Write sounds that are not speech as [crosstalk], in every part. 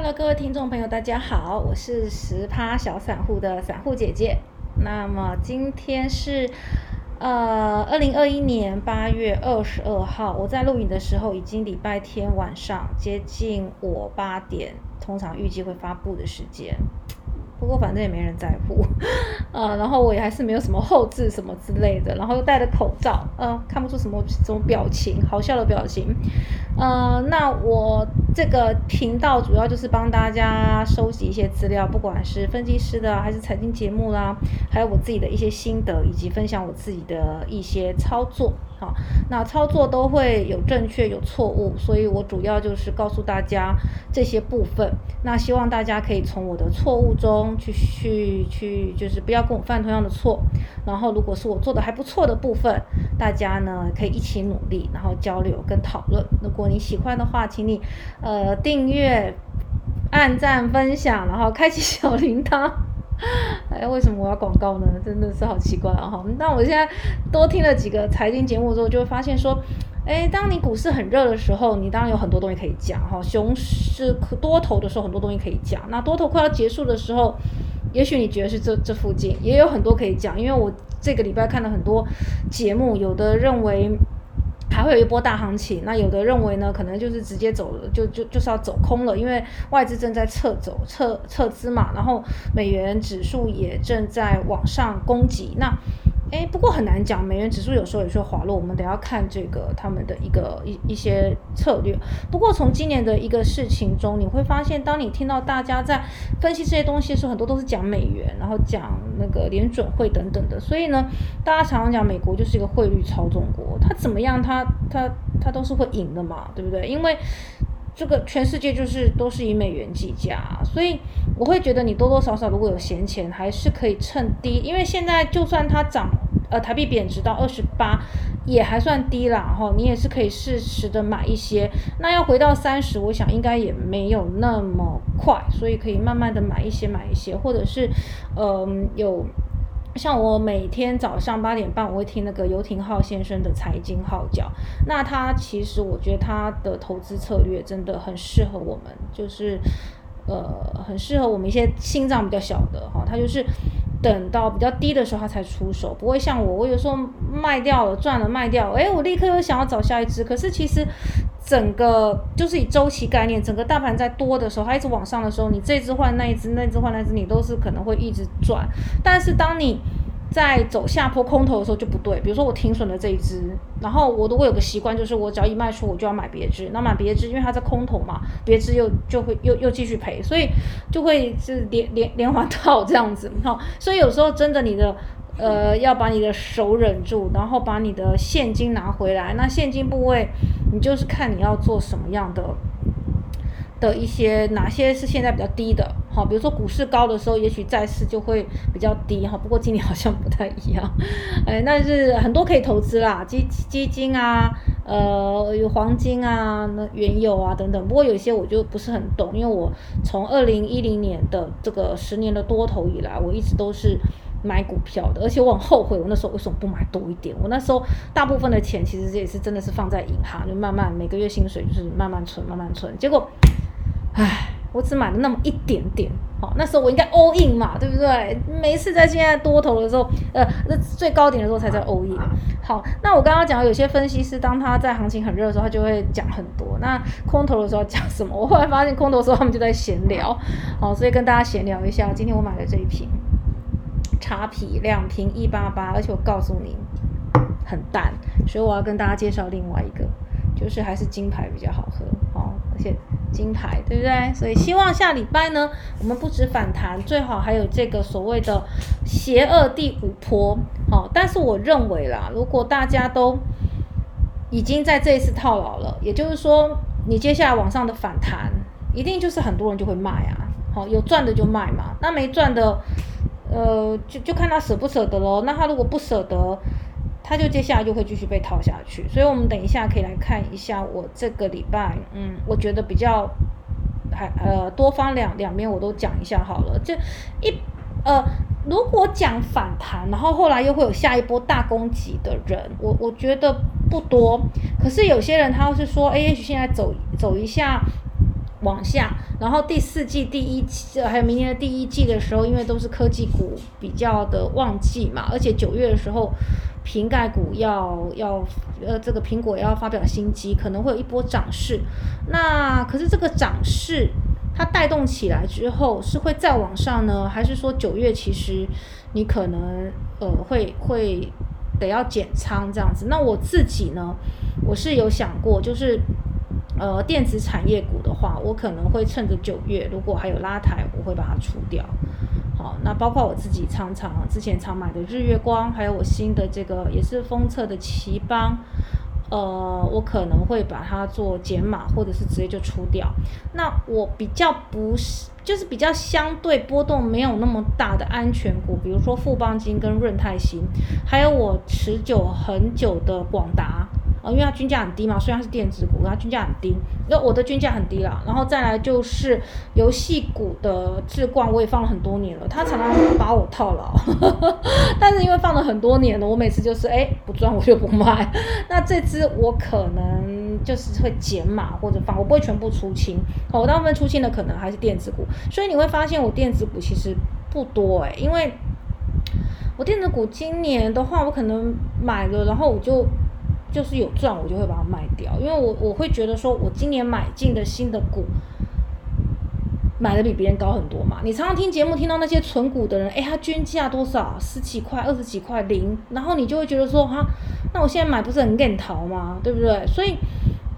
Hello，各位听众朋友，大家好，我是十趴小散户的散户姐姐。那么今天是呃二零二一年八月二十二号，我在录影的时候已经礼拜天晚上接近我八点，通常预计会发布的时间。不过反正也没人在乎，[laughs] 呃，然后我也还是没有什么后置什么之类的，然后又戴着口罩，呃，看不出什么什么表情，好笑的表情，呃，那我这个频道主要就是帮大家收集一些资料，不管是分析师的还是财经节目啦，还有我自己的一些心得，以及分享我自己的一些操作。好，那操作都会有正确有错误，所以我主要就是告诉大家这些部分。那希望大家可以从我的错误中去去去，就是不要跟我犯同样的错。然后，如果是我做的还不错的部分，大家呢可以一起努力，然后交流跟讨论。如果你喜欢的话，请你呃订阅、按赞、分享，然后开启小铃铛。哎，为什么我要广告呢？真的是好奇怪啊！哈，那我现在多听了几个财经节目之后，就会发现说，哎，当你股市很热的时候，你当然有很多东西可以讲哈。熊市多头的时候，很多东西可以讲。那多头快要结束的时候，也许你觉得是这这附近，也有很多可以讲。因为我这个礼拜看了很多节目，有的认为。还会有一波大行情，那有的认为呢，可能就是直接走了，就就就是要走空了，因为外资正在撤走、撤撤资嘛，然后美元指数也正在往上攻击，那。哎，不过很难讲，美元指数有时候也是滑落，我们得要看这个他们的一个一一些策略。不过从今年的一个事情中，你会发现，当你听到大家在分析这些东西的时候，很多都是讲美元，然后讲那个联准会等等的。所以呢，大家常常讲美国就是一个汇率操纵国，它怎么样，它它它都是会赢的嘛，对不对？因为这个全世界就是都是以美元计价，所以我会觉得你多多少少如果有闲钱，还是可以趁低，因为现在就算它涨，呃，台币贬值到二十八，也还算低啦，哈，你也是可以适时的买一些。那要回到三十，我想应该也没有那么快，所以可以慢慢的买一些买一些，或者是，嗯，有。像我每天早上八点半，我会听那个游廷浩先生的财经号角。那他其实我觉得他的投资策略真的很适合我们，就是呃很适合我们一些心脏比较小的哈。他就是等到比较低的时候他才出手，不会像我，我有时候卖掉了赚了卖掉，哎，我立刻又想要找下一只。可是其实整个就是以周期概念，整个大盘在多的时候，它一直往上的时候，你这只换那一只，那只换那只，你都是可能会一直赚。但是当你在走下坡空头的时候就不对，比如说我停损了这一只，然后我如果有个习惯，就是我只要一卖出，我就要买别只，那买别只，因为它在空头嘛，别只又就会又又继续赔，所以就会是连连连环套这样子，哈，所以有时候真的你的 [laughs] 呃要把你的手忍住，然后把你的现金拿回来，那现金部位你就是看你要做什么样的。的一些哪些是现在比较低的，好，比如说股市高的时候，也许债市就会比较低，哈，不过今年好像不太一样，[laughs] 哎，那是很多可以投资啦，基基金啊，呃，有黄金啊，那原油啊等等，不过有些我就不是很懂，因为我从二零一零年的这个十年的多头以来，我一直都是买股票的，而且我很后悔，我那时候为什么不买多一点？我那时候大部分的钱其实也是真的是放在银行，就慢慢每个月薪水就是慢慢存，慢慢存，结果。唉，我只买了那么一点点，好，那时候我应该 all in 嘛，对不对？每一次在现在多头的时候，呃，那最高点的时候才在 all in。好，那我刚刚讲有些分析师，当他在行情很热的时候，他就会讲很多。那空头的时候讲什么？我后来发现空头的时候他们就在闲聊，好，所以跟大家闲聊一下。今天我买了这一瓶茶啤，两瓶一八八，而且我告诉你很淡，所以我要跟大家介绍另外一个，就是还是金牌比较好喝，好，而且。金牌对不对？所以希望下礼拜呢，我们不止反弹，最好还有这个所谓的邪恶第五波。好，但是我认为啦，如果大家都已经在这一次套牢了，也就是说，你接下来往上的反弹，一定就是很多人就会卖啊。好，有赚的就卖嘛，那没赚的，呃，就就看他舍不舍得喽。那他如果不舍得。它就接下来就会继续被套下去，所以我们等一下可以来看一下我这个礼拜，嗯，我觉得比较还呃多方两两边我都讲一下好了。这一呃，如果讲反弹，然后后来又会有下一波大攻击的人，我我觉得不多。可是有些人他是说，哎，也许现在走走一下往下，然后第四季第一季还有明年的第一季的时候，因为都是科技股比较的旺季嘛，而且九月的时候，瓶盖股要要呃这个苹果要发表新机，可能会有一波涨势。那可是这个涨势它带动起来之后，是会再往上呢，还是说九月其实你可能呃会会得要减仓这样子？那我自己呢，我是有想过，就是。呃，电子产业股的话，我可能会趁着九月，如果还有拉抬，我会把它出掉。好，那包括我自己常常之前常买的日月光，还有我新的这个也是封测的奇邦，呃，我可能会把它做减码，或者是直接就出掉。那我比较不是，就是比较相对波动没有那么大的安全股，比如说富邦金跟润泰新，还有我持久很久的广达。因为它均价很低嘛，虽然是电子股，它均价很低。那我的均价很低啦，然后再来就是游戏股的置冠，我也放了很多年了，它常常把我套牢。[laughs] 但是因为放了很多年了，我每次就是哎不赚我就不卖。那这支我可能就是会减码或者放，我不会全部出清。我大部分出清的可能还是电子股，所以你会发现我电子股其实不多哎，因为我电子股今年的话，我可能买了，然后我就。就是有赚，我就会把它卖掉，因为我我会觉得说，我今年买进的新的股，买的比别人高很多嘛。你常常听节目听到那些存股的人，哎，他均价多少？十几块、二十几块零，然后你就会觉得说，哈，那我现在买不是很更逃吗？对不对？所以，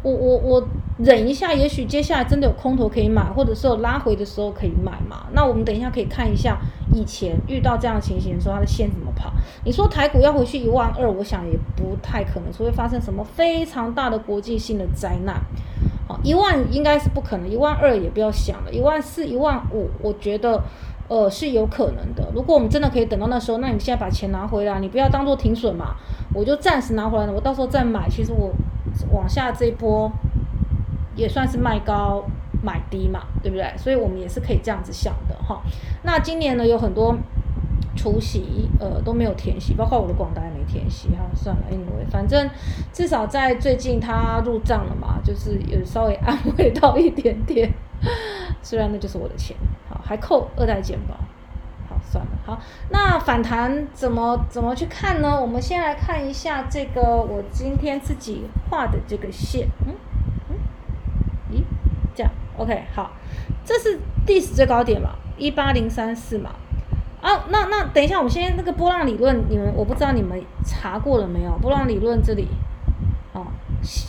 我我我忍一下，也许接下来真的有空头可以买，或者是有拉回的时候可以买嘛。那我们等一下可以看一下。以前遇到这样的情形的时候，它的线怎么跑？你说台股要回去一万二，我想也不太可能，除非发生什么非常大的国际性的灾难。好，一万应该是不可能，一万二也不要想了，一万四、一万五，我觉得呃是有可能的。如果我们真的可以等到那时候，那你现在把钱拿回来，你不要当做停损嘛，我就暂时拿回来了，我到时候再买。其实我往下这一波也算是卖高。买低嘛，对不对？所以我们也是可以这样子想的哈。那今年呢，有很多除夕，呃，都没有填息，包括我的广达也没填息哈。算了因为反正至少在最近它入账了嘛，就是有稍微安慰到一点点。[laughs] 虽然那就是我的钱，好，还扣二代减保。好，算了，好，那反弹怎么怎么去看呢？我们先来看一下这个我今天自己画的这个线，嗯，OK，好，这是历史最高点嘛，一八零三四嘛。啊，那那等一下，我们先那个波浪理论，你们我不知道你们查过了没有？波浪理论这里，哦，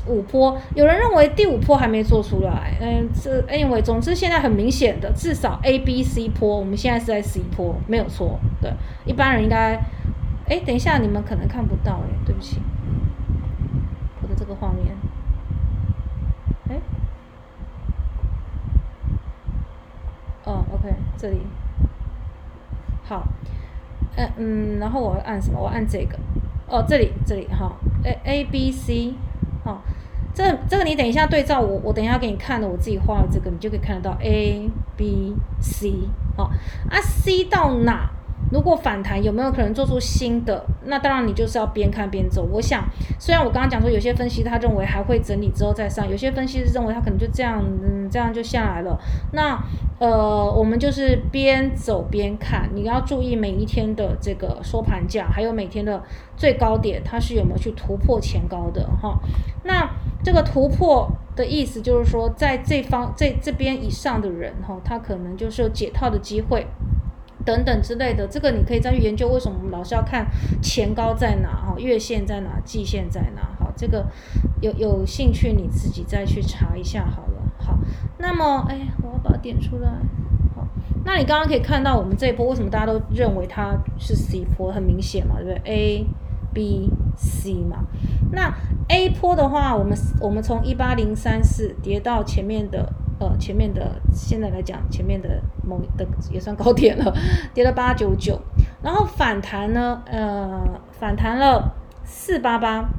五波，有人认为第五波还没做出来。嗯，这 anyway，总之现在很明显的，至少 A、B、C 波，我们现在是在 C 波，没有错。对，一般人应该，哎，等一下，你们可能看不到，哎，对不起，我的这个画面。哦，OK，这里好，嗯嗯，然后我按什么？我按这个，哦，这里这里哈，A A B C，好，这这个你等一下对照我，我等一下给你看的，我自己画的这个，你就可以看得到 A B C，好，啊 C 到哪？如果反弹有没有可能做出新的？那当然你就是要边看边走。我想，虽然我刚刚讲说有些分析他认为还会整理之后再上，有些分析是认为他可能就这样，嗯，这样就下来了。那呃，我们就是边走边看，你要注意每一天的这个收盘价，还有每天的最高点，它是有没有去突破前高的哈。那这个突破的意思就是说，在这方这这边以上的人哈，他可能就是有解套的机会。等等之类的，这个你可以再去研究为什么我们老是要看前高在哪哈，月线在哪，季线在哪哈，这个有有兴趣你自己再去查一下好了。好，那么哎，我要把它点出来。好，那你刚刚可以看到我们这一波为什么大家都认为它是 C 波，很明显嘛，对不对？A、B、C 嘛。那 A 波的话，我们我们从一八零三四跌到前面的。呃，前面的现在来讲，前面的某的也算高点了，跌了八九九，然后反弹呢，呃，反弹了四八八，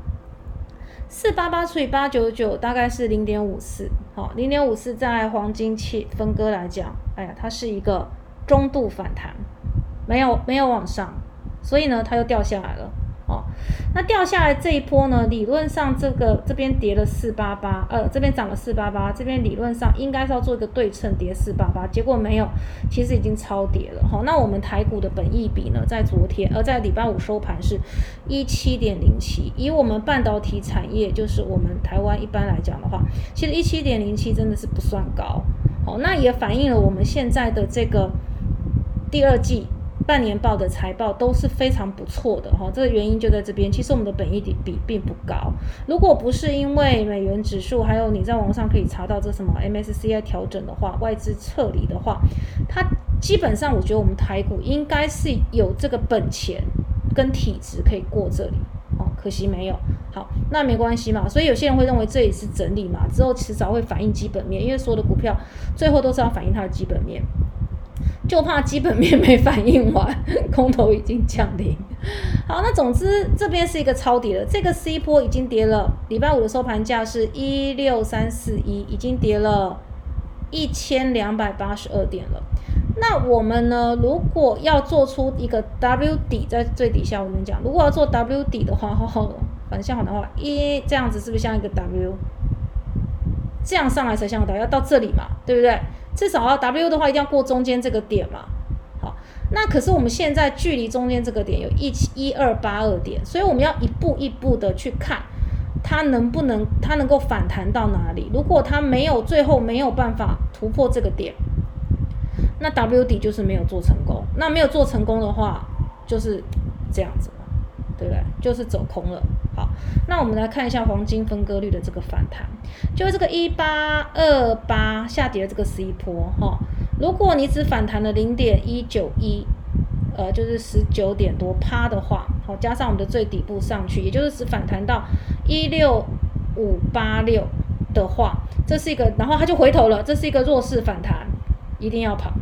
四八八除以八九九大概是零点五四，好，零点五四在黄金切分割来讲，哎呀，它是一个中度反弹，没有没有往上，所以呢，它又掉下来了。哦。那掉下来这一波呢，理论上这个这边跌了四八八，呃，这边涨了四八八，这边理论上应该是要做一个对称跌四八八，结果没有，其实已经超跌了。好，那我们台股的本益比呢，在昨天，而在礼拜五收盘是一七点零七，以我们半导体产业，就是我们台湾一般来讲的话，其实一七点零七真的是不算高。好，那也反映了我们现在的这个第二季。半年报的财报都是非常不错的哈，这个原因就在这边。其实我们的本益比并不高，如果不是因为美元指数，还有你在网上可以查到这什么 MSCI 调整的话，外资撤离的话，它基本上我觉得我们台股应该是有这个本钱跟体质可以过这里哦，可惜没有。好，那没关系嘛。所以有些人会认为这也是整理嘛，之后迟早会反映基本面，因为所有的股票最后都是要反映它的基本面。就怕基本面没反应完，[laughs] 空头已经降临。好，那总之这边是一个超跌了，这个 C 波已经跌了。礼拜五的收盘价是一六三四一，已经跌了一千两百八十二点了。那我们呢，如果要做出一个 W 底在最底下，我们讲，如果要做 W 底的话，反向的话，一这样子是不是像一个 W？这样上来才像 W，要到这里嘛，对不对？至少要 W 的话，一定要过中间这个点嘛。好，那可是我们现在距离中间这个点有一七一二八二点，所以我们要一步一步的去看它能不能，它能够反弹到哪里。如果它没有最后没有办法突破这个点，那 W 底就是没有做成功。那没有做成功的话，就是这样子嘛。对不对？就是走空了。好，那我们来看一下黄金分割率的这个反弹，就是这个一八二八下跌的这个 C 波哈。如果你只反弹了零点一九一，呃，就是十九点多趴的话，好，加上我们的最底部上去，也就是只反弹到一六五八六的话，这是一个，然后它就回头了，这是一个弱势反弹，一定要跑。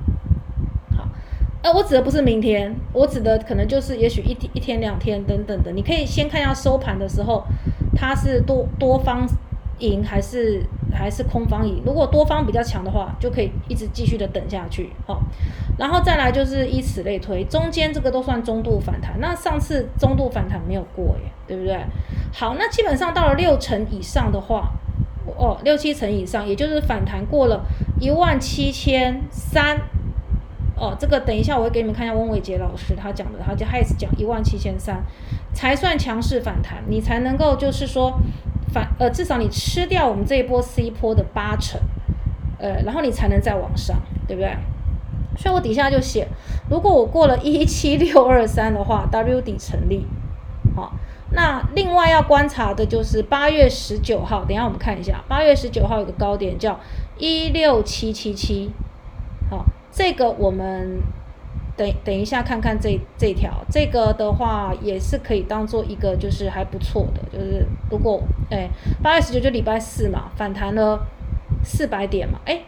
呃，我指的不是明天，我指的可能就是也许一天、一天、两天等等的。你可以先看一下收盘的时候，它是多多方赢还是还是空方赢。如果多方比较强的话，就可以一直继续的等下去，好。然后再来就是以此类推，中间这个都算中度反弹。那上次中度反弹没有过耶，对不对？好，那基本上到了六成以上的话，哦，六七成以上，也就是反弹过了一万七千三。哦，这个等一下我会给你们看一下翁伟杰老师他讲的，他就开始讲一万七千三才算强势反弹，你才能够就是说反呃至少你吃掉我们这一波 C 波的八成，呃，然后你才能再往上，对不对？所以我底下就写，如果我过了一七六二三的话，W 底成立。好，那另外要观察的就是八月十九号，等下我们看一下，八月十九号有个高点叫一六七七七，这个我们等等一下看看这这条，这个的话也是可以当做一个就是还不错的，就是如果哎八月十九就礼拜四嘛，反弹了四百点嘛，哎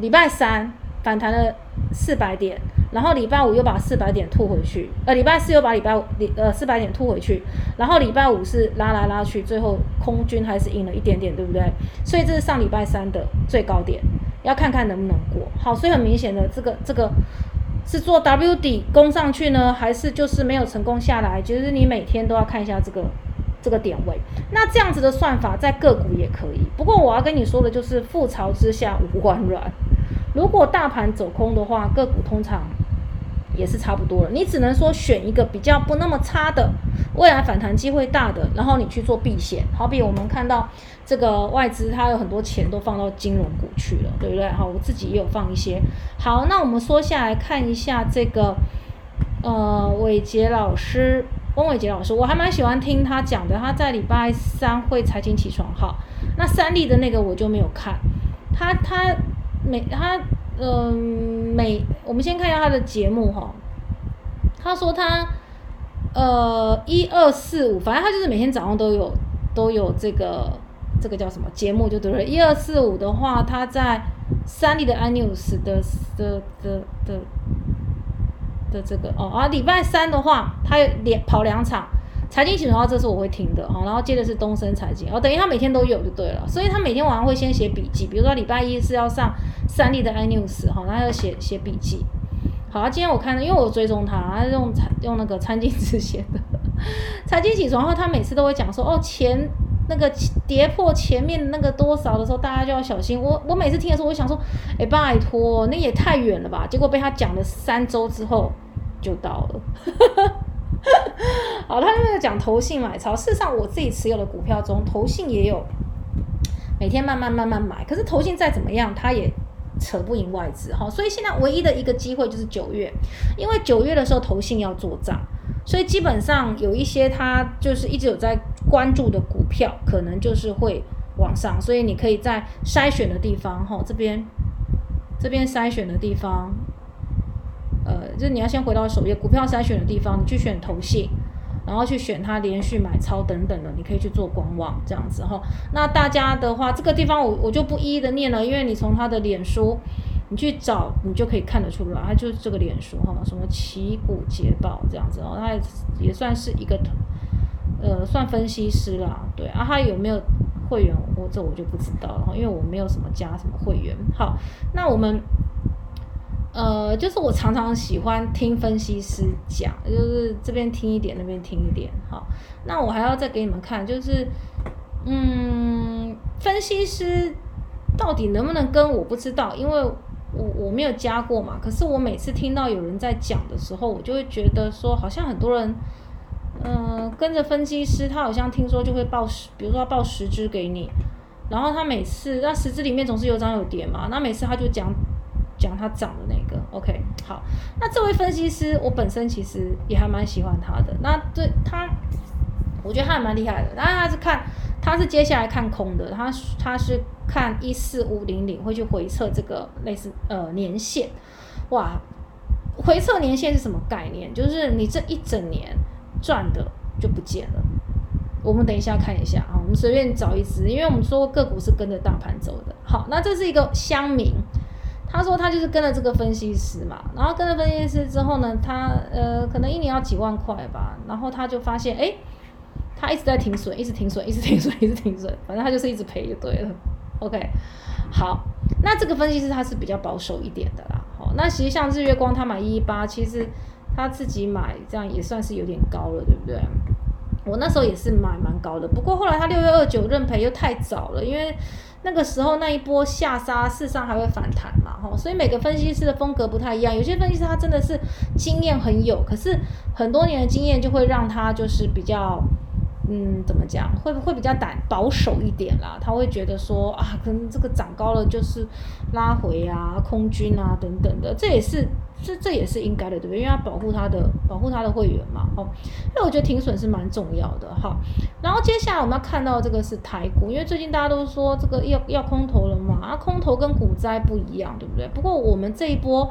礼拜三反弹了四百点，然后礼拜五又把四百点吐回去，呃礼拜四又把礼拜五礼呃四百点吐回去，然后礼拜五是拉来拉去，最后空军还是赢了一点点，对不对？所以这是上礼拜三的最高点。要看看能不能过好，所以很明显的，这个这个是做 W 底攻上去呢，还是就是没有成功下来？就是你每天都要看一下这个这个点位。那这样子的算法在个股也可以，不过我要跟你说的就是覆巢之下无完卵。如果大盘走空的话，个股通常。也是差不多了，你只能说选一个比较不那么差的，未来反弹机会大的，然后你去做避险。好比我们看到这个外资，它有很多钱都放到金融股去了，对不对？好，我自己也有放一些。好，那我们说下来看一下这个，呃，伟杰老师，翁伟杰老师，我还蛮喜欢听他讲的。他在礼拜三会财经起床号，那三立的那个我就没有看。他他每他。嗯，每我们先看一下他的节目哈。他说他呃一二四五，反正他就是每天早上都有都有这个这个叫什么节目就对了。一二四五的话，他在三立的 iNews 的的的的的这个哦啊，礼拜三的话，他连跑两场。财经起床号，这是我会听的哈，然后接着是东升财经，哦，等于他每天都有就对了，所以他每天晚上会先写笔记，比如说礼拜一是要上三立的 iNews 哈，然后要写写笔记。好，今天我看，因为我追踪他，他用用那个餐巾纸写的，财经起床后，他每次都会讲说，哦，前那个跌破前面那个多少的时候，大家就要小心。我我每次听的时候，我想说，哎，拜托，那也太远了吧？结果被他讲了三周之后就到了。[laughs] 好，他那个讲投信买超，事实上我自己持有的股票中，投信也有每天慢慢慢慢买，可是投信再怎么样，它也。扯不赢外资哈，所以现在唯一的一个机会就是九月，因为九月的时候投信要做账，所以基本上有一些他就是一直有在关注的股票，可能就是会往上，所以你可以在筛选的地方哈，这边这边筛选的地方，呃，就是你要先回到首页股票筛选的地方，你去选投信。然后去选它连续买超等等的，你可以去做观望这样子哈。那大家的话，这个地方我我就不一一的念了，因为你从他的脸书，你去找你就可以看得出来，他就是这个脸书哈，什么旗鼓捷报这样子哦，他也算是一个呃算分析师啦，对啊，他有没有会员，我这我就不知道了，因为我没有什么加什么会员。好，那我们。呃，就是我常常喜欢听分析师讲，就是这边听一点，那边听一点，好。那我还要再给你们看，就是，嗯，分析师到底能不能跟我不知道，因为我我没有加过嘛。可是我每次听到有人在讲的时候，我就会觉得说，好像很多人，嗯，跟着分析师，他好像听说就会报十，比如说报十只给你，然后他每次那十只里面总是有涨有跌嘛，那每次他就讲。讲他涨的那个，OK，好，那这位分析师，我本身其实也还蛮喜欢他的。那对他，我觉得他还蛮厉害的。然后他是看，他是接下来看空的，他他是看一四五零零会去回测这个类似呃年限，哇，回测年限是什么概念？就是你这一整年赚的就不见了。我们等一下看一下啊，我们随便找一只，因为我们说个股是跟着大盘走的。好，那这是一个乡民。他说他就是跟了这个分析师嘛，然后跟了分析师之后呢，他呃可能一年要几万块吧，然后他就发现哎，他一直在停损，一直停损，一直停损，一直停损，反正他就是一直赔就对了。OK，好，那这个分析师他是比较保守一点的啦。好，那其实像日月光他买一一八，其实他自己买这样也算是有点高了，对不对？我那时候也是买蛮高的，不过后来他六月二九认赔又太早了，因为。那个时候那一波下杀，事实上还会反弹嘛，吼，所以每个分析师的风格不太一样。有些分析师他真的是经验很有，可是很多年的经验就会让他就是比较。嗯，怎么讲？会不会比较胆保守一点啦？他会觉得说啊，可能这个涨高了就是拉回啊、空军啊等等的，这也是这这也是应该的，对不对？因为要保护他的保护他的会员嘛，哦。因为我觉得停损是蛮重要的哈。然后接下来我们要看到这个是台股，因为最近大家都说这个要要空头了嘛，啊，空头跟股灾不一样，对不对？不过我们这一波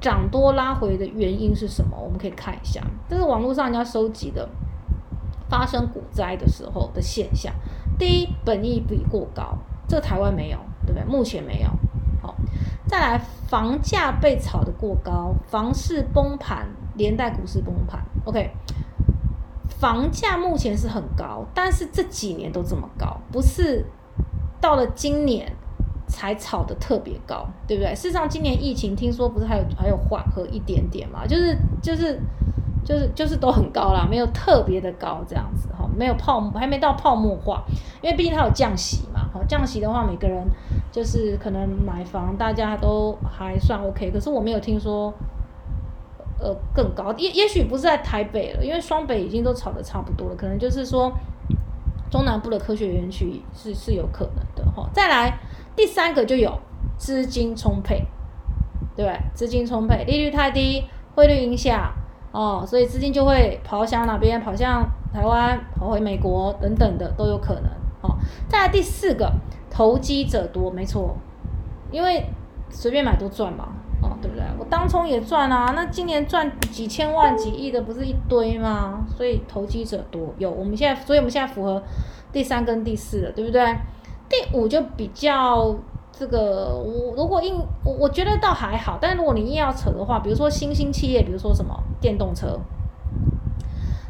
涨多拉回的原因是什么？我们可以看一下，这是网络上人家收集的。发生股灾的时候的现象，第一，本益比过高，这台湾没有，对不对？目前没有。好，再来，房价被炒得过高，房市崩盘，连带股市崩盘。OK，房价目前是很高，但是这几年都这么高，不是到了今年才炒得特别高，对不对？事实上，今年疫情听说不是还有还有缓和一点点嘛，就是就是。就是就是都很高啦，没有特别的高这样子哈，没有泡沫还没到泡沫化，因为毕竟它有降息嘛，好降息的话，每个人就是可能买房大家都还算 OK，可是我没有听说呃更高，也也许不是在台北了，因为双北已经都炒的差不多了，可能就是说中南部的科学园区是是有可能的哈。再来第三个就有资金充沛，对？资金充沛，利率太低，汇率影响。哦，所以资金就会跑向哪边？跑向台湾，跑回美国等等的都有可能。哦，再来第四个，投机者多，没错，因为随便买都赚嘛，哦，对不对？我当冲也赚啊，那今年赚几千万、几亿的不是一堆吗？所以投机者多，有我们现在，所以我们现在符合第三跟第四了，对不对？第五就比较。这个我如果硬我我觉得倒还好，但是如果你硬要扯的话，比如说新兴企业，比如说什么电动车，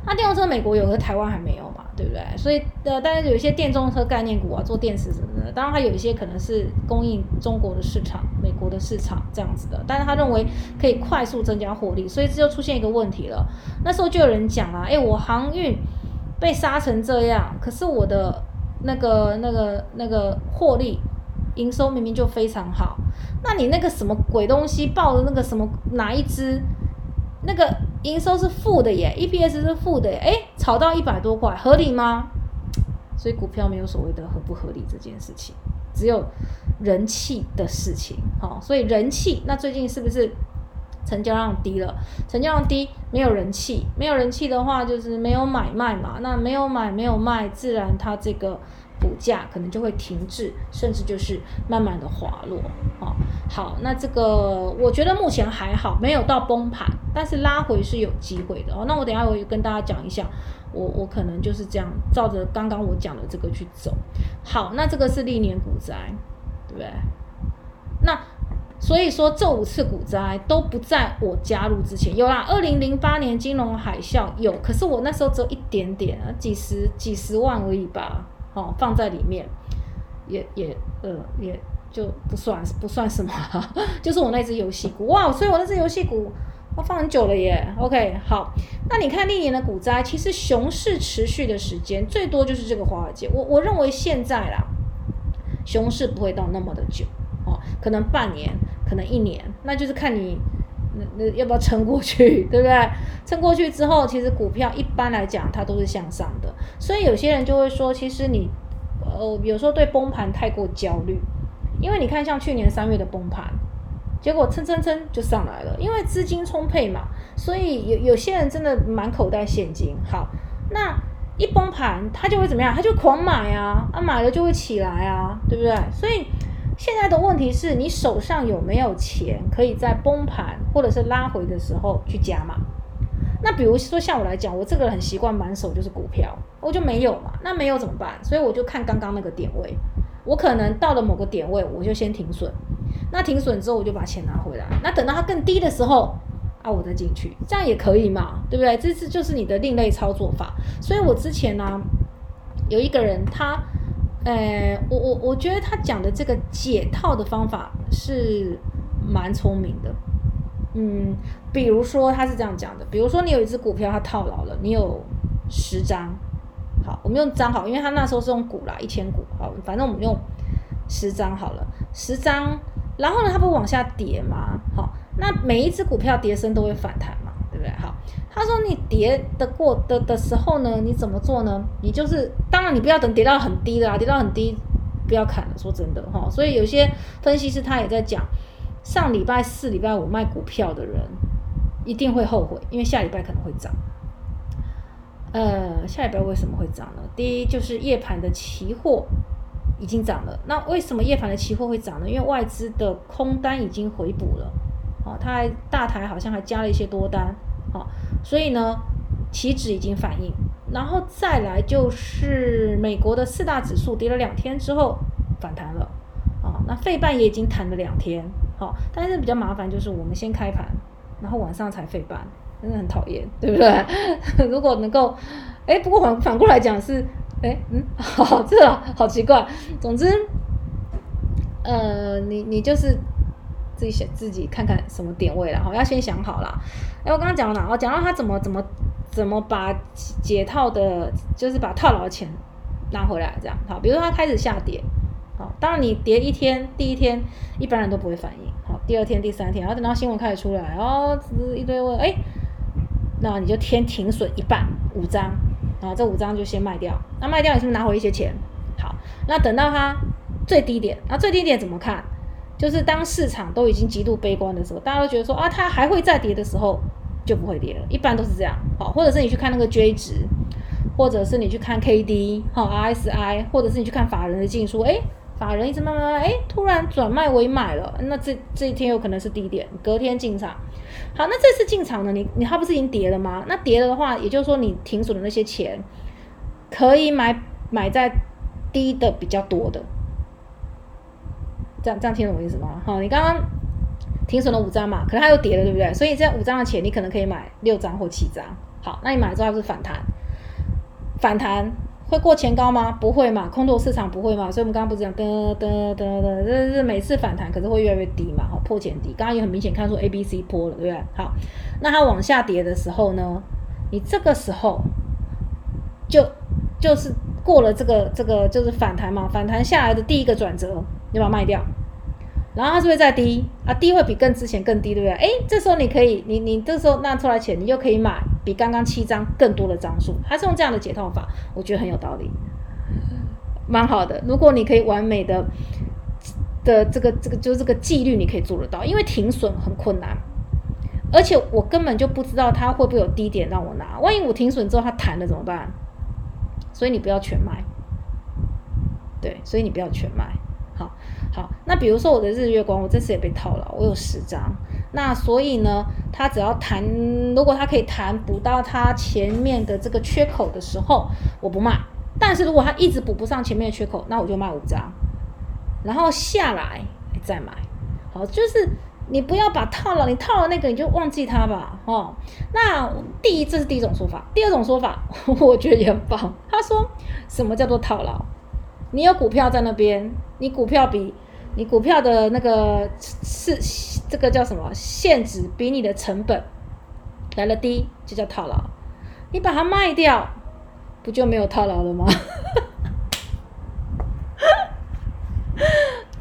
那电动车美国有，可台湾还没有嘛，对不对？所以呃，但是有一些电动车概念股啊，做电池什么的，当然它有一些可能是供应中国的市场、美国的市场这样子的，但是他认为可以快速增加获利，所以这就出现一个问题了。那时候就有人讲啊，哎，我航运被杀成这样，可是我的那个、那个、那个获利营收明明就非常好，那你那个什么鬼东西报的那个什么哪一支？那个营收是负的耶，EPS 是负的耶，哎，炒到一百多块，合理吗？所以股票没有所谓的合不合理这件事情，只有人气的事情。好，所以人气，那最近是不是成交量低了？成交量低，没有人气，没有人气的话，就是没有买卖嘛。那没有买，没有卖，自然它这个。股价可能就会停滞，甚至就是慢慢的滑落。哦，好，那这个我觉得目前还好，没有到崩盘，但是拉回是有机会的哦。那我等下我也跟大家讲一下，我我可能就是这样照着刚刚我讲的这个去走。好，那这个是历年股灾，对不对？那所以说这五次股灾都不在我加入之前，有啦，二零零八年金融海啸有，可是我那时候只有一点点啊，几十几十万而已吧。哦，放在里面，也也呃，也就不算不算什么，[laughs] 就是我那只游戏股哇，所以我那只游戏股我放很久了耶。OK，好，那你看历年的股灾，其实熊市持续的时间最多就是这个华尔街。我我认为现在啦，熊市不会到那么的久哦，可能半年，可能一年，那就是看你。那那要不要撑过去，对不对？撑过去之后，其实股票一般来讲它都是向上的，所以有些人就会说，其实你呃有时候对崩盘太过焦虑，因为你看像去年三月的崩盘，结果蹭蹭蹭就上来了，因为资金充沛嘛，所以有有些人真的满口袋现金。好，那一崩盘他就会怎么样？他就狂买啊，啊买了就会起来啊，对不对？所以。现在的问题是你手上有没有钱，可以在崩盘或者是拉回的时候去加码？那比如说像我来讲，我这个人很习惯满手就是股票，我就没有嘛。那没有怎么办？所以我就看刚刚那个点位，我可能到了某个点位，我就先停损。那停损之后，我就把钱拿回来。那等到它更低的时候，啊，我再进去，这样也可以嘛，对不对？这是就是你的另类操作法。所以我之前呢，有一个人他。呃，我我我觉得他讲的这个解套的方法是蛮聪明的，嗯，比如说他是这样讲的，比如说你有一只股票它套牢了，你有十张，好，我们用张好，因为他那时候是用股啦，一千股，好，反正我们用十张好了，十张，然后呢，它不往下跌吗？好，那每一只股票跌升都会反弹嘛，对不对？好。他说：“你跌的过的的时候呢，你怎么做呢？你就是当然你不要等跌到很低的啊，跌到很低不要砍了。说真的哈，所以有些分析师他也在讲，上礼拜四、礼拜五卖股票的人一定会后悔，因为下礼拜可能会涨。呃，下礼拜为什么会涨呢？第一就是夜盘的期货已经涨了。那为什么夜盘的期货会涨呢？因为外资的空单已经回补了。哦，他还大台好像还加了一些多单。好。”所以呢，期指已经反应，然后再来就是美国的四大指数跌了两天之后反弹了，啊，那费半也已经弹了两天，好，但是比较麻烦就是我们先开盘，然后晚上才费半，真的很讨厌，对不对？[laughs] 如果能够，哎，不过反反过来讲是，哎，嗯，[laughs] 好，这好奇怪，总之，呃，你你就是。自己想自己看看什么点位了哈，要先想好了。哎，我刚刚讲到哪？我讲到他怎么怎么怎么把解套的，就是把套牢的钱拿回来，这样好。比如说他开始下跌，好，当然你跌一天，第一天一般人都不会反应，好，第二天、第三天，然后等到新闻开始出来，哦，一堆问，哎，那你就天停损一半五张，然后这五张就先卖掉，那卖掉你是不是拿回一些钱？好，那等到它最低点，那最低点怎么看？就是当市场都已经极度悲观的时候，大家都觉得说啊，它还会再跌的时候，就不会跌了。一般都是这样，好，或者是你去看那个 J 值，或者是你去看 K D，好 RSI，或者是你去看法人的进出，哎，法人一直慢慢慢，哎，突然转卖为买了，那这这一天有可能是低点，隔天进场。好，那这次进场呢，你你它不是已经跌了吗？那跌了的话，也就是说你停损的那些钱，可以买买在低的比较多的。这样这样听懂我意思吗？好，你刚刚停损了五张嘛，可能它又跌了，对不对？所以这五张的钱你可能可以买六张或七张。好，那你买了之后是反弹，反弹会过前高吗？不会嘛，空头市场不会嘛，所以我们刚刚不是讲噔噔噔噔，这是每次反弹可是会越来越低嘛，好破前低，刚刚也很明显看出 A B C 波了，对不对？好，那它往下跌的时候呢，你这个时候就就是过了这个这个就是反弹嘛，反弹下来的第一个转折，你把它卖掉。然后它是不是再低啊？低会比更之前更低，对不对？哎，这时候你可以，你你这时候拿出来钱，你又可以买比刚刚七张更多的张数，它是用这样的解套法，我觉得很有道理，蛮好的。如果你可以完美的的这个这个就是这个纪律，你可以做得到，因为停损很困难，而且我根本就不知道它会不会有低点让我拿，万一我停损之后它弹了怎么办？所以你不要全卖，对，所以你不要全卖。那比如说我的日月光，我这次也被套了，我有十张。那所以呢，它只要弹，如果它可以弹补到它前面的这个缺口的时候，我不卖。但是如果它一直补不上前面的缺口，那我就卖五张，然后下来再买。好，就是你不要把套牢，你套了那个你就忘记它吧。哦，那第一这是第一种说法，第二种说法 [laughs] 我觉得也很棒。他说什么叫做套牢？你有股票在那边，你股票比你股票的那个是这个叫什么现值比你的成本来了低，就叫套牢。你把它卖掉，不就没有套牢了吗？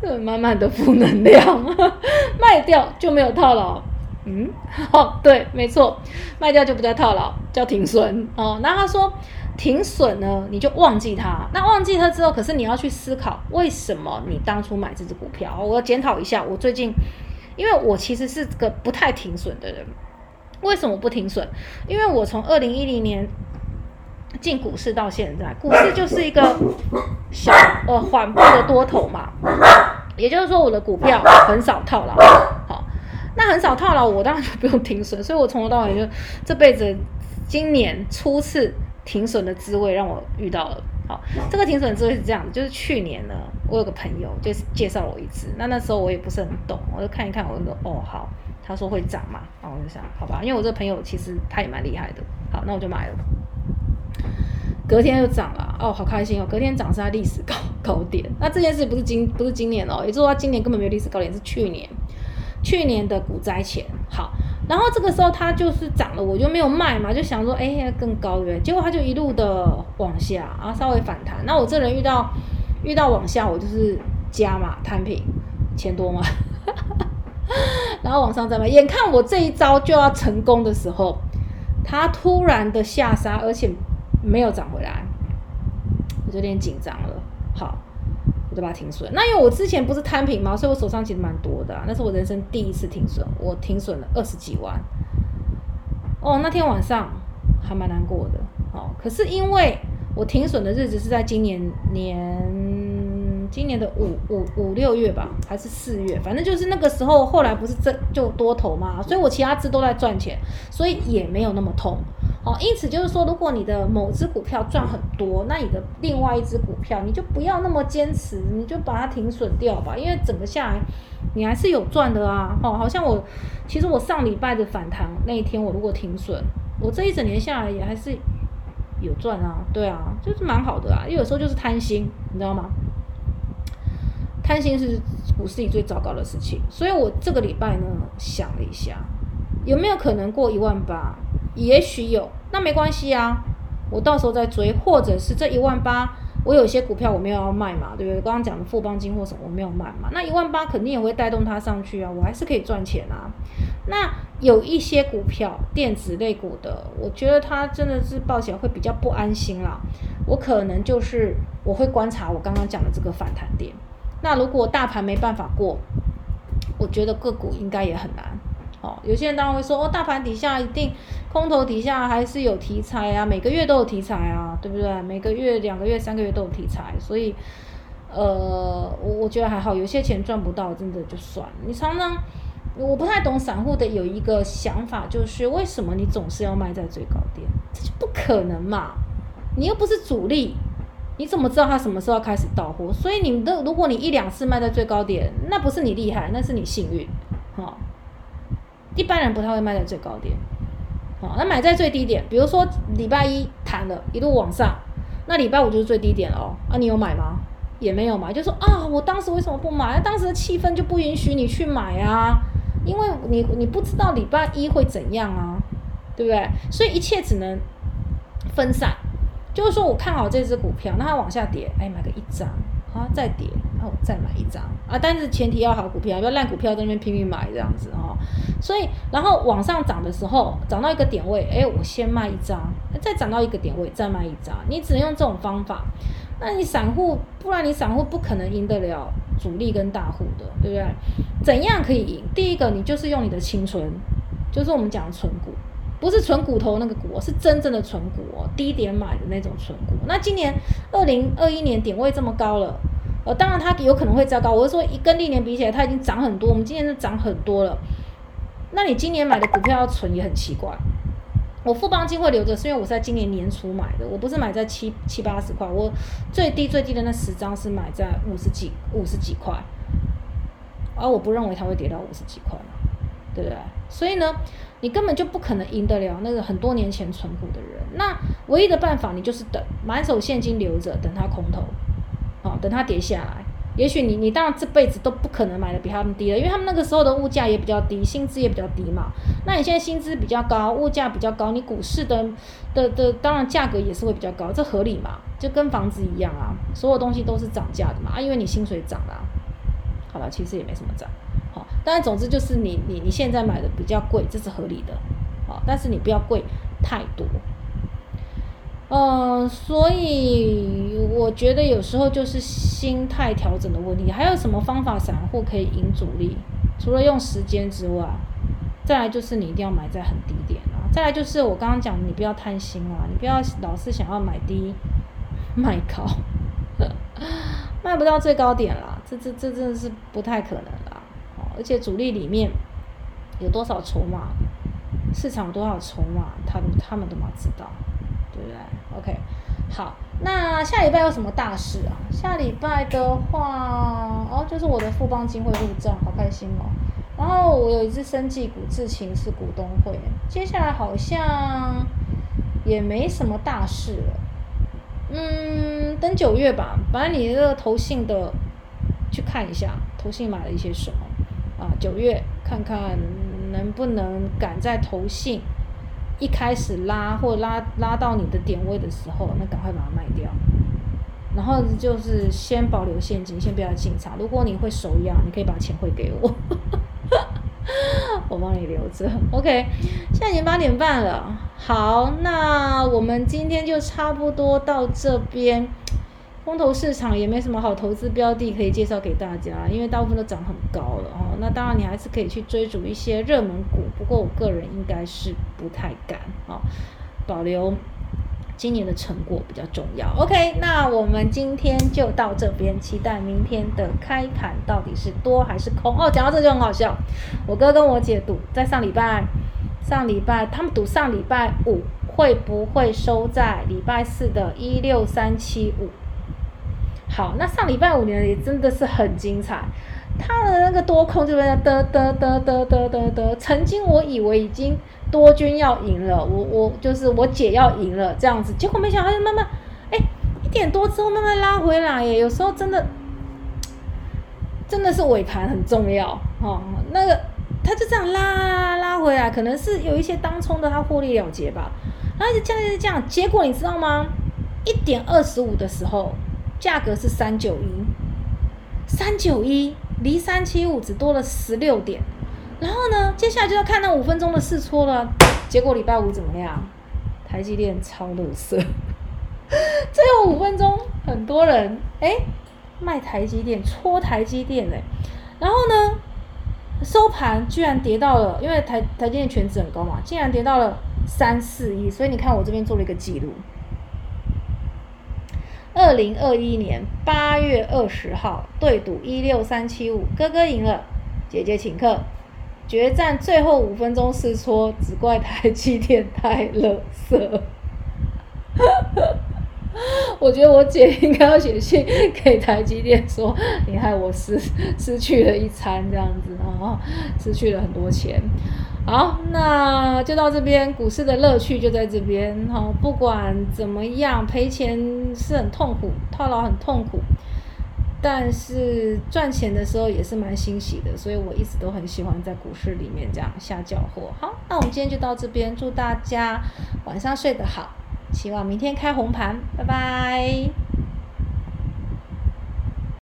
[laughs] 满满的负能量，[laughs] 卖掉就没有套牢。嗯，好，对，没错，卖掉就不叫套牢，叫停损哦。那他说。停损呢，你就忘记它。那忘记它之后，可是你要去思考，为什么你当初买这只股票？我要检讨一下。我最近，因为我其实是个不太停损的人。为什么不停损？因为我从二零一零年进股市到现在，股市就是一个小呃缓步的多头嘛。也就是说，我的股票很少套牢。好，那很少套牢，我当然就不用停损。所以我从头到尾就这辈子今年初次。停损的滋味让我遇到了。好，这个停损滋味是这样的，就是去年呢，我有个朋友就是介绍我一只，那那时候我也不是很懂，我就看一看，我就说哦好，他说会涨嘛，然后我就想好吧，因为我这个朋友其实他也蛮厉害的，好，那我就买了，隔天就涨了，哦好开心哦，隔天涨是在历史高高点，那这件事不是今不是今年哦，也就是说今年根本没有历史高点，是去年。去年的股灾前，好，然后这个时候它就是涨了，我就没有卖嘛，就想说，哎，更高对不对？结果它就一路的往下，啊，稍微反弹。那我这人遇到遇到往下，我就是加嘛，摊平，钱多嘛，[laughs] 然后往上再卖。眼看我这一招就要成功的时候，它突然的下杀，而且没有涨回来，我就有点紧张了。好。我就把它停损。那因为我之前不是摊平嘛，所以我手上其实蛮多的。那是我人生第一次停损，我停损了二十几万。哦，那天晚上还蛮难过的。哦，可是因为我停损的日子是在今年年。今年的五五五六月吧，还是四月，反正就是那个时候。后来不是这就多头嘛，所以我其他只都在赚钱，所以也没有那么痛。哦，因此就是说，如果你的某只股票赚很多，那你的另外一只股票你就不要那么坚持，你就把它停损掉吧，因为整个下来你还是有赚的啊。哦，好像我其实我上礼拜的反弹那一天，我如果停损，我这一整年下来也还是有赚啊。对啊，就是蛮好的啊。因为有时候就是贪心，你知道吗？贪心是股市里最糟糕的事情，所以我这个礼拜呢想了一下，有没有可能过一万八？也许有，那没关系啊，我到时候再追，或者是这一万八，我有些股票我没有要卖嘛，对不对？刚刚讲的富邦金或什么我没有卖嘛，那一万八肯定也会带动它上去啊，我还是可以赚钱啊。那有一些股票，电子类股的，我觉得它真的是抱起来会比较不安心啦。我可能就是我会观察我刚刚讲的这个反弹点。那如果大盘没办法过，我觉得个股应该也很难。哦，有些人当然会说，哦，大盘底下一定空头底下还是有题材啊，每个月都有题材啊，对不对？每个月、两个月、三个月都有题材，所以，呃，我我觉得还好，有些钱赚不到，真的就算。你常常，我不太懂散户的有一个想法，就是为什么你总是要卖在最高点？这就不可能嘛，你又不是主力。你怎么知道它什么时候要开始到货？所以你的，如果你一两次卖在最高点，那不是你厉害，那是你幸运，哈。一般人不太会卖在最高点，好，那买在最低点，比如说礼拜一弹了一路往上，那礼拜五就是最低点了哦。啊，你有买吗？也没有买，就说啊，我当时为什么不买？那当时的气氛就不允许你去买啊，因为你你不知道礼拜一会怎样啊，对不对？所以一切只能分散。就是说我看好这只股票，那它往下跌，哎，买个一张，啊，再跌，然后再买一张啊，但是前提要好股票，不要烂股票在那边拼命买这样子哦。所以，然后往上涨的时候，涨到一个点位，哎，我先卖一张，再涨到一个点位再卖一张，你只能用这种方法。那你散户，不然你散户不可能赢得了主力跟大户的，对不对？怎样可以赢？第一个，你就是用你的青春，就是我们讲的纯股。不是纯骨头那个股，是真正的纯股哦，低点买的那种纯股。那今年二零二一年点位这么高了，呃，当然它有可能会糟糕。我是说，一跟历年比起来，它已经涨很多。我们今年是涨很多了。那你今年买的股票要存也很奇怪。我富邦金会留着，是因为我在今年年初买的，我不是买在七七八十块，我最低最低的那十张是买在五十几五十几块，而我不认为它会跌到五十几块对不对？所以呢？你根本就不可能赢得了那个很多年前存股的人。那唯一的办法，你就是等满手现金留着，等它空头，哦，等它跌下来。也许你你当然这辈子都不可能买的比他们低了，因为他们那个时候的物价也比较低，薪资也比较低嘛。那你现在薪资比较高，物价比较高，你股市的的的当然价格也是会比较高，这合理嘛？就跟房子一样啊，所有东西都是涨价的嘛啊，因为你薪水涨了，好了，其实也没什么涨。但总之就是你你你现在买的比较贵，这是合理的，好，但是你不要贵太多，嗯，所以我觉得有时候就是心态调整的问题。还有什么方法散户可以赢主力？除了用时间之外，再来就是你一定要买在很低点啊，再来就是我刚刚讲，你不要贪心啊，你不要老是想要买低卖高，[laughs] 卖不到最高点啦，这这这真的是不太可能。而且主力里面有多少筹码，市场多少筹码，他他们都嘛知道，对不对？OK，好，那下礼拜有什么大事啊？下礼拜的话，哦，就是我的富邦金会入账，好开心哦。然后我有一只生技股，智勤是股东会，接下来好像也没什么大事了。嗯，等九月吧，把你这个投信的去看一下，投信买了一些什么。啊，九月看看能不能赶在投信一开始拉或拉拉到你的点位的时候，那赶快把它卖掉。然后就是先保留现金，先不要进场。如果你会手痒，你可以把钱汇给我，[laughs] 我帮你留着。OK，现在已经八点半了。好，那我们今天就差不多到这边。空头市场也没什么好投资标的可以介绍给大家，因为大部分都涨很高了哦。那当然你还是可以去追逐一些热门股，不过我个人应该是不太敢啊，保留今年的成果比较重要。OK，那我们今天就到这边，期待明天的开盘到底是多还是空哦。讲到这就很好笑，我哥跟我姐赌，在上礼拜上礼拜他们赌上礼拜五会不会收在礼拜四的一六三七五。好，那上礼拜五年也真的是很精彩，他的那个多空就在得得得得得得得，曾经我以为已经多军要赢了，我我就是我姐要赢了这样子，结果没想到就慢慢，哎，一点多之后慢慢拉回来耶，有时候真的真的是尾盘很重要哦，那个他就这样拉拉回来，可能是有一些当冲的他获利了结吧，然后就这样就这样，结果你知道吗？一点二十五的时候。价格是三九一，三九一离三七五只多了十六点，然后呢，接下来就要看那五分钟的试搓了。结果礼拜五怎么样？台积电超乐色，[laughs] 最后五分钟很多人哎卖台积电搓台积电哎，然后呢收盘居然跌到了，因为台台积电全值很高嘛，竟然跌到了三四一，所以你看我这边做了一个记录。二零二一年八月二十号对赌一六三七五，哥哥赢了，姐姐请客。决战最后五分钟试搓，只怪台积电太垃圾。[laughs] 我觉得我姐应该要写信给台积电说，你害我失失去了一餐这样子啊，失去了很多钱。好，那就到这边，股市的乐趣就在这边哈。不管怎么样，赔钱是很痛苦，套牢很痛苦，但是赚钱的时候也是蛮欣喜的，所以我一直都很喜欢在股市里面这样下脚货。好，那我们今天就到这边，祝大家晚上睡得好，希望明天开红盘，拜拜。